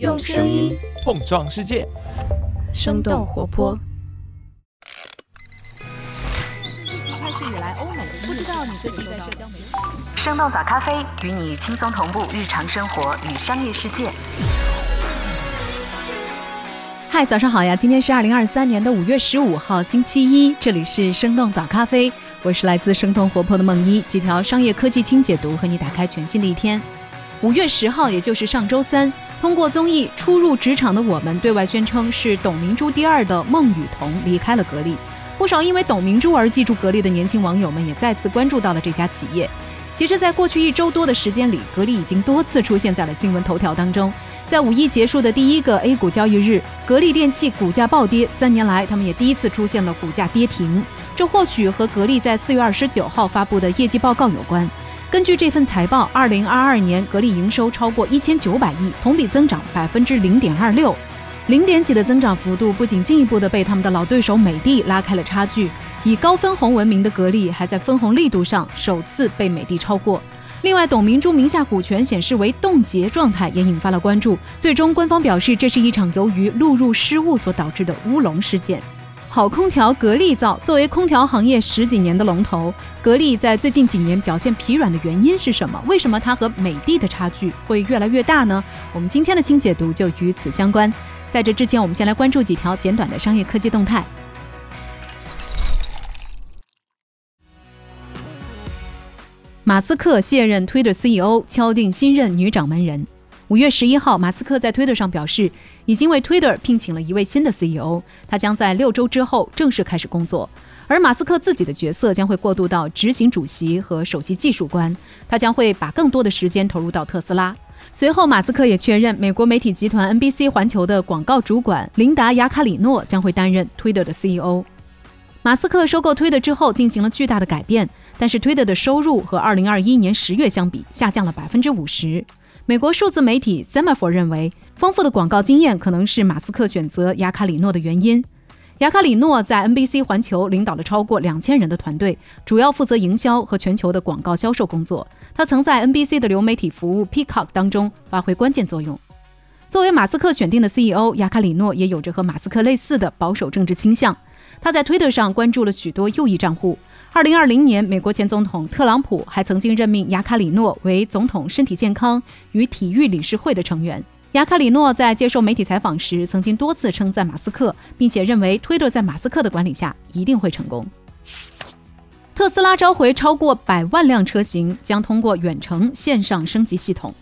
用声音碰撞世界，生动活泼。开始以来，欧美不知道你最近在社交媒体。生动早咖啡与你轻松同步日常生活与商业世界。嗨，早上好呀！今天是二零二三年的五月十五号，星期一，这里是生动早咖啡，我是来自生动活泼的梦一，几条商业科技轻解读，和你打开全新的一天。五月十号，也就是上周三，通过综艺《初入职场的我们》对外宣称是董明珠第二的孟雨桐离开了格力。不少因为董明珠而记住格力的年轻网友们也再次关注到了这家企业。其实，在过去一周多的时间里，格力已经多次出现在了新闻头条当中。在五一结束的第一个 A 股交易日，格力电器股价暴跌。三年来，他们也第一次出现了股价跌停。这或许和格力在四月二十九号发布的业绩报告有关。根据这份财报，二零二二年格力营收超过一千九百亿，同比增长百分之零点二六。零点几的增长幅度，不仅进一步的被他们的老对手美的拉开了差距，以高分红闻名的格力，还在分红力度上首次被美的超过。另外，董明珠名下股权显示为冻结状态，也引发了关注。最终，官方表示这是一场由于录入失误所导致的乌龙事件。好空调格力造，作为空调行业十几年的龙头，格力在最近几年表现疲软的原因是什么？为什么它和美的的差距会越来越大呢？我们今天的轻解读就与此相关。在这之前，我们先来关注几条简短的商业科技动态。马斯克卸任 Twitter CEO，敲定新任女掌门人。五月十一号，马斯克在推特上表示，已经为 Twitter 聘请了一位新的 CEO，他将在六周之后正式开始工作。而马斯克自己的角色将会过渡到执行主席和首席技术官，他将会把更多的时间投入到特斯拉。随后，马斯克也确认，美国媒体集团 NBC 环球的广告主管琳达·雅卡里诺将会担任 Twitter 的 CEO。马斯克收购 Twitter 之后，进行了巨大的改变。但是，Twitter 的收入和2021年十月相比下降了百分之五十。美国数字媒体 Semaphore 认为，丰富的广告经验可能是马斯克选择雅卡里诺的原因。雅卡里诺在 NBC 环球领导了超过两千人的团队，主要负责营销和全球的广告销售工作。他曾在 NBC 的流媒体服务 Peacock 当中发挥关键作用。作为马斯克选定的 CEO，雅卡里诺也有着和马斯克类似的保守政治倾向。他在 Twitter 上关注了许多右翼账户。二零二零年，美国前总统特朗普还曾经任命雅卡里诺为总统身体健康与体育理事会的成员。雅卡里诺在接受媒体采访时，曾经多次称赞马斯克，并且认为推特在马斯克的管理下一定会成功。特斯拉召回超过百万辆车型，将通过远程线上升级系统。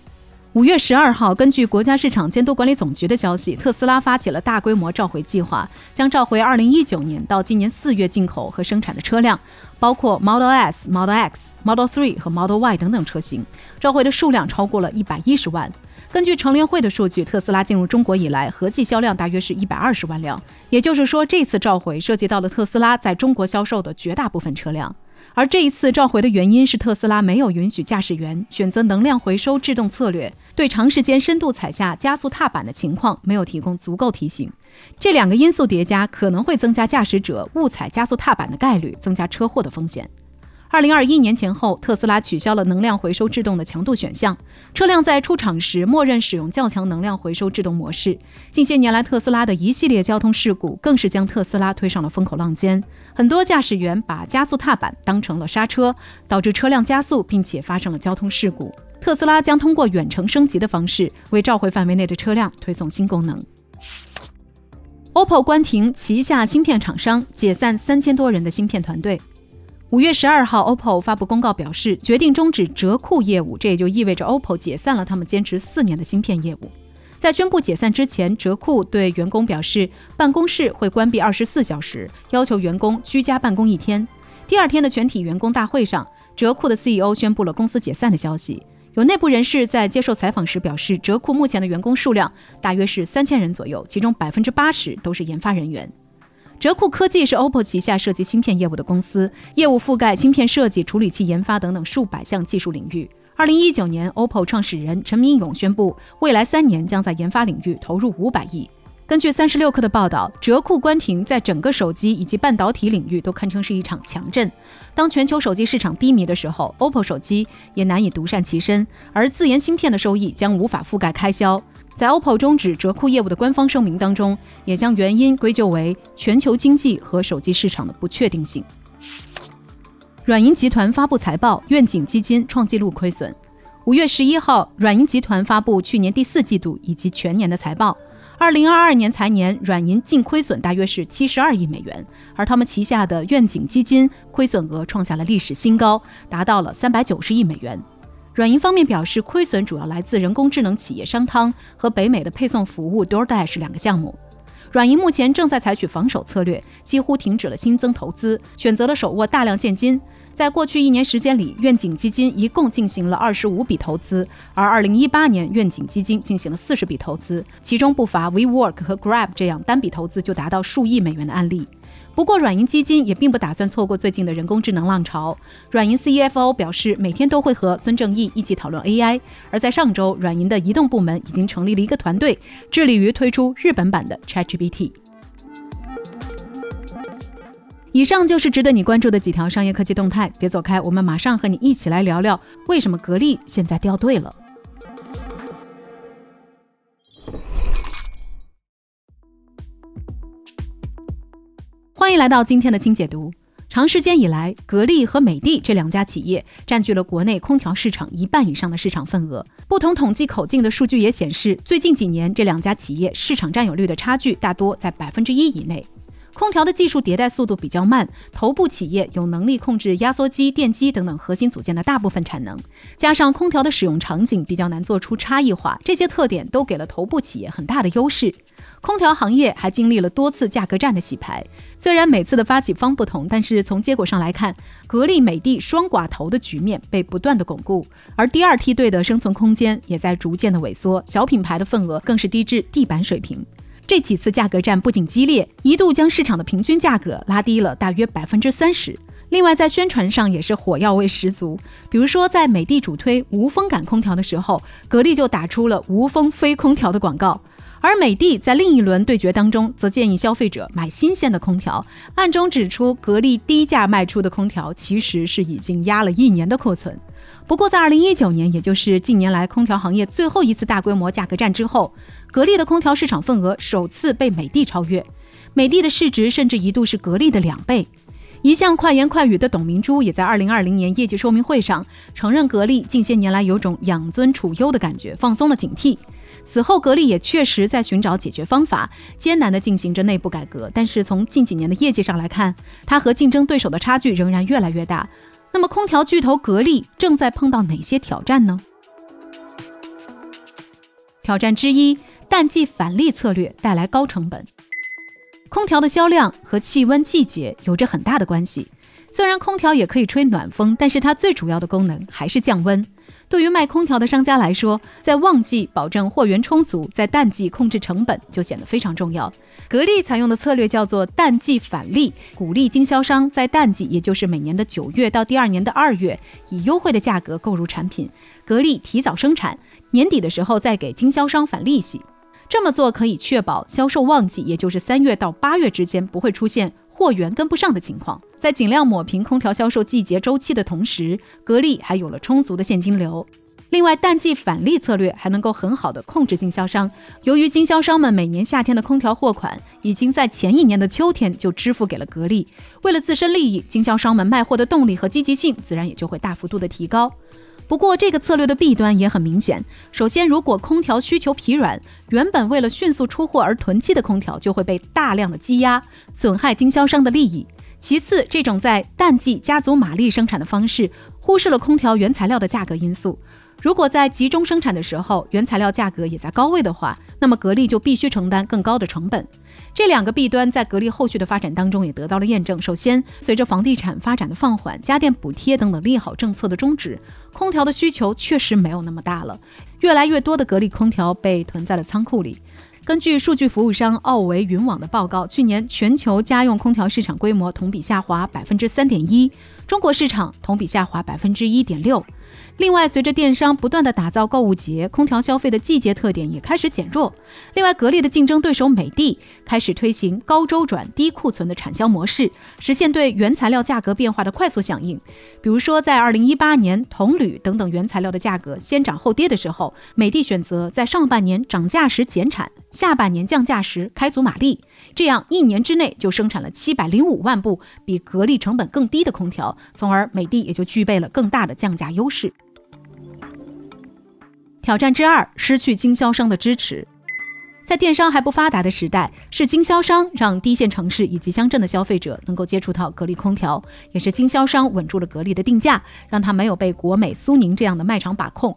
五月十二号，根据国家市场监督管理总局的消息，特斯拉发起了大规模召回计划，将召回二零一九年到今年四月进口和生产的车辆，包括 Model S、Model X、Model Three 和 Model Y 等等车型，召回的数量超过了一百一十万。根据乘联会的数据，特斯拉进入中国以来，合计销量大约是一百二十万辆，也就是说，这次召回涉及到了特斯拉在中国销售的绝大部分车辆。而这一次召回的原因是特斯拉没有允许驾驶员选择能量回收制动策略，对长时间深度踩下加速踏板的情况没有提供足够提醒。这两个因素叠加，可能会增加驾驶者误踩加速踏板的概率，增加车祸的风险。二零二一年前后，特斯拉取消了能量回收制动的强度选项，车辆在出厂时默认使用较强能量回收制动模式。近些年来，特斯拉的一系列交通事故更是将特斯拉推上了风口浪尖。很多驾驶员把加速踏板当成了刹车，导致车辆加速，并且发生了交通事故。特斯拉将通过远程升级的方式，为召回范围内的车辆推送新功能。OPPO 关停旗下芯片厂商，解散三千多人的芯片团队。五月十二号，OPPO 发布公告表示，决定终止折库业务，这也就意味着 OPPO 解散了他们坚持四年的芯片业务。在宣布解散之前，折库对员工表示，办公室会关闭二十四小时，要求员工居家办公一天。第二天的全体员工大会上，折库的 CEO 宣布了公司解散的消息。有内部人士在接受采访时表示，折库目前的员工数量大约是三千人左右，其中百分之八十都是研发人员。哲库科技是 OPPO 旗下涉及芯片业务的公司，业务覆盖芯片设计、处理器研发等等数百项技术领域。二零一九年，OPPO 创始人陈明勇宣布，未来三年将在研发领域投入五百亿。根据三十六氪的报道，哲库关停在整个手机以及半导体领域都堪称是一场强震。当全球手机市场低迷的时候，OPPO 手机也难以独善其身，而自研芯片的收益将无法覆盖开销。在 OPPO 终止折库业务的官方声明当中，也将原因归咎为全球经济和手机市场的不确定性。软银集团发布财报，愿景基金创纪录亏损。五月十一号，软银集团发布去年第四季度以及全年的财报。二零二二年财年，软银净亏损大约是七十二亿美元，而他们旗下的愿景基金亏损额创下了历史新高，达到了三百九十亿美元。软银方面表示，亏损主要来自人工智能企业商汤和北美的配送服务 DoorDash 两个项目。软银目前正在采取防守策略，几乎停止了新增投资，选择了手握大量现金。在过去一年时间里，愿景基金一共进行了二十五笔投资，而二零一八年愿景基金进行了四十笔投资，其中不乏 WeWork 和 Grab 这样单笔投资就达到数亿美元的案例。不过，软银基金也并不打算错过最近的人工智能浪潮。软银 CFO 表示，每天都会和孙正义一起讨论 AI。而在上周，软银的移动部门已经成立了一个团队，致力于推出日本版的 ChatGPT。以上就是值得你关注的几条商业科技动态，别走开，我们马上和你一起来聊聊为什么格力现在掉队了。欢迎来到今天的清解读。长时间以来，格力和美的这两家企业占据了国内空调市场一半以上的市场份额。不同统计口径的数据也显示，最近几年这两家企业市场占有率的差距大多在百分之一以内。空调的技术迭代速度比较慢，头部企业有能力控制压缩机、电机等等核心组件的大部分产能，加上空调的使用场景比较难做出差异化，这些特点都给了头部企业很大的优势。空调行业还经历了多次价格战的洗牌，虽然每次的发起方不同，但是从结果上来看，格力、美的双寡头的局面被不断的巩固，而第二梯队的生存空间也在逐渐的萎缩，小品牌的份额更是低至地板水平。这几次价格战不仅激烈，一度将市场的平均价格拉低了大约百分之三十。另外，在宣传上也是火药味十足，比如说在美的主推无风感空调的时候，格力就打出了无风非空调的广告。而美的在另一轮对决当中，则建议消费者买新鲜的空调，暗中指出格力低价卖出的空调其实是已经压了一年的库存。不过，在二零一九年，也就是近年来空调行业最后一次大规模价格战之后，格力的空调市场份额首次被美的超越，美的的市值甚至一度是格力的两倍。一向快言快语的董明珠也在二零二零年业绩说明会上承认，格力近些年来有种养尊处优的感觉，放松了警惕。此后，格力也确实在寻找解决方法，艰难地进行着内部改革。但是从近几年的业绩上来看，它和竞争对手的差距仍然越来越大。那么，空调巨头格力正在碰到哪些挑战呢？挑战之一，淡季返利策略带来高成本。空调的销量和气温、季节有着很大的关系。虽然空调也可以吹暖风，但是它最主要的功能还是降温。对于卖空调的商家来说，在旺季保证货源充足，在淡季控制成本就显得非常重要。格力采用的策略叫做淡季返利，鼓励经销商在淡季，也就是每年的九月到第二年的二月，以优惠的价格购入产品，格力提早生产，年底的时候再给经销商返利息。这么做可以确保销售旺季，也就是三月到八月之间不会出现货源跟不上的情况。在尽量抹平空调销售季节周期的同时，格力还有了充足的现金流。另外，淡季返利策略还能够很好的控制经销商。由于经销商们每年夏天的空调货款已经在前一年的秋天就支付给了格力，为了自身利益，经销商们卖货的动力和积极性自然也就会大幅度的提高。不过，这个策略的弊端也很明显。首先，如果空调需求疲软，原本为了迅速出货而囤积的空调就会被大量的积压，损害经销商的利益。其次，这种在淡季加足马力生产的方式，忽视了空调原材料的价格因素。如果在集中生产的时候，原材料价格也在高位的话，那么格力就必须承担更高的成本。这两个弊端在格力后续的发展当中也得到了验证。首先，随着房地产发展的放缓、家电补贴等等利好政策的终止，空调的需求确实没有那么大了，越来越多的格力空调被囤在了仓库里。根据数据服务商奥维云网的报告，去年全球家用空调市场规模同比下滑百分之三点一，中国市场同比下滑百分之一点六。另外，随着电商不断的打造购物节，空调消费的季节特点也开始减弱。另外，格力的竞争对手美的开始推行高周转、低库存的产销模式，实现对原材料价格变化的快速响应。比如说，在二零一八年铜、铝等等原材料的价格先涨后跌的时候，美的选择在上半年涨价时减产，下半年降价时开足马力，这样一年之内就生产了七百零五万部比格力成本更低的空调，从而美的也就具备了更大的降价优势。挑战之二，失去经销商的支持。在电商还不发达的时代，是经销商让低线城市以及乡镇的消费者能够接触到格力空调，也是经销商稳住了格力的定价，让它没有被国美、苏宁这样的卖场把控。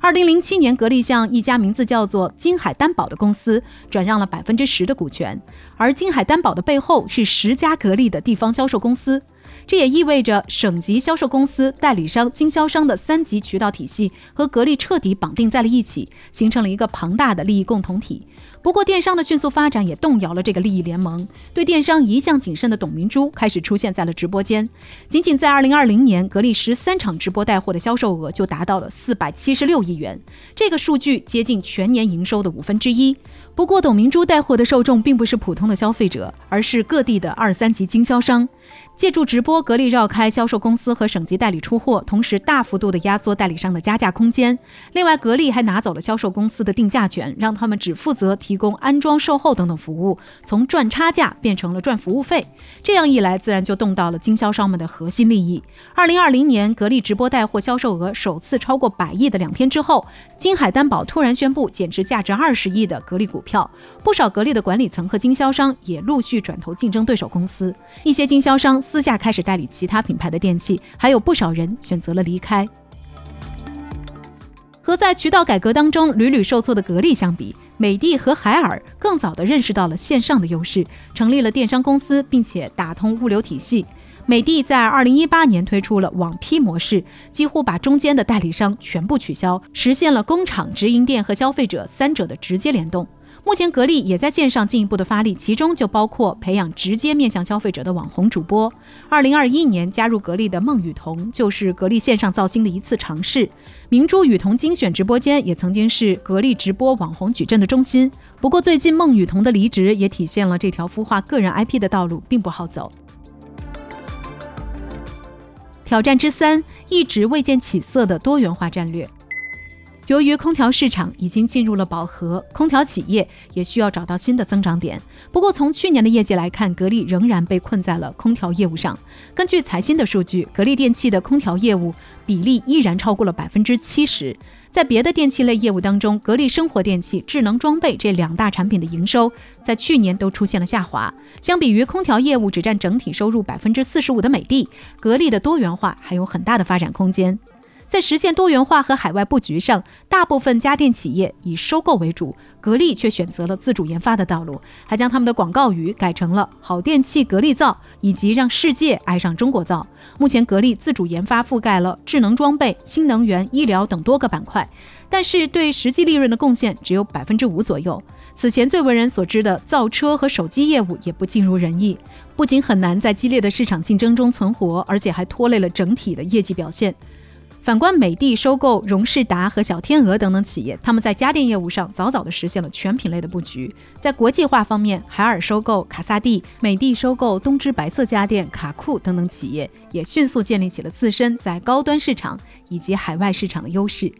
二零零七年，格力向一家名字叫做金海担保的公司转让了百分之十的股权，而金海担保的背后是十家格力的地方销售公司。这也意味着省级销售公司、代理商、经销商的三级渠道体系和格力彻底绑定在了一起，形成了一个庞大的利益共同体。不过，电商的迅速发展也动摇了这个利益联盟。对电商一向谨慎的董明珠开始出现在了直播间。仅仅在2020年，格力十三场直播带货的销售额就达到了476亿元，这个数据接近全年营收的五分之一。不过，董明珠带货的受众并不是普通的消费者，而是各地的二三级经销商。借助直播，格力绕开销售公司和省级代理出货，同时大幅度的压缩代理商的加价空间。另外，格力还拿走了销售公司的定价权，让他们只负责提供安装、售后等等服务，从赚差价变成了赚服务费。这样一来，自然就动到了经销商们的核心利益。二零二零年，格力直播带货销售额首次超过百亿的两天之后，金海担保突然宣布减持价值二十亿的格力股票，不少格力的管理层和经销商也陆续转投竞争对手公司，一些经销商。私下开始代理其他品牌的电器，还有不少人选择了离开。和在渠道改革当中屡屡受挫的格力相比，美的和海尔更早地认识到了线上的优势，成立了电商公司，并且打通物流体系。美的在二零一八年推出了网批模式，几乎把中间的代理商全部取消，实现了工厂、直营店和消费者三者的直接联动。目前，格力也在线上进一步的发力，其中就包括培养直接面向消费者的网红主播。二零二一年加入格力的孟雨桐，就是格力线上造星的一次尝试。明珠雨桐精选直播间也曾经是格力直播网红矩阵的中心。不过，最近孟雨桐的离职也体现了这条孵化个人 IP 的道路并不好走。挑战之三，一直未见起色的多元化战略。由于空调市场已经进入了饱和，空调企业也需要找到新的增长点。不过，从去年的业绩来看，格力仍然被困在了空调业务上。根据财新的数据，格力电器的空调业务比例依然超过了百分之七十。在别的电器类业务当中，格力生活电器、智能装备这两大产品的营收在去年都出现了下滑。相比于空调业务只占整体收入百分之四十五的美的，格力的多元化还有很大的发展空间。在实现多元化和海外布局上，大部分家电企业以收购为主，格力却选择了自主研发的道路，还将他们的广告语改成了“好电器格力造”以及“让世界爱上中国造”。目前，格力自主研发覆盖了智能装备、新能源、医疗等多个板块，但是对实际利润的贡献只有百分之五左右。此前最为人所知的造车和手机业务也不尽如人意，不仅很难在激烈的市场竞争中存活，而且还拖累了整体的业绩表现。反观美的收购荣事达和小天鹅等等企业，他们在家电业务上早早的实现了全品类的布局。在国际化方面，海尔收购卡萨帝，美的收购东芝白色家电、卡酷等等企业，也迅速建立起了自身在高端市场以及海外市场的优势。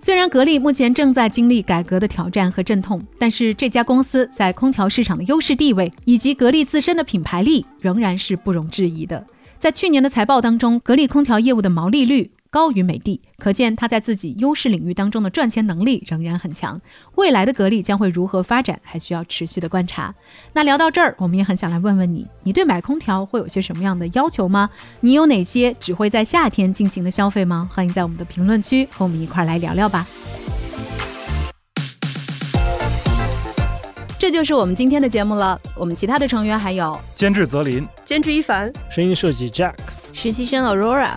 虽然格力目前正在经历改革的挑战和阵痛，但是这家公司在空调市场的优势地位以及格力自身的品牌力仍然是不容置疑的。在去年的财报当中，格力空调业务的毛利率。高于美的，可见它在自己优势领域当中的赚钱能力仍然很强。未来的格力将会如何发展，还需要持续的观察。那聊到这儿，我们也很想来问问你，你对买空调会有些什么样的要求吗？你有哪些只会在夏天进行的消费吗？欢迎在我们的评论区和我们一块儿来聊聊吧。这就是我们今天的节目了。我们其他的成员还有监制泽林、监制一凡、声音设计 Jack、实习生 Aurora。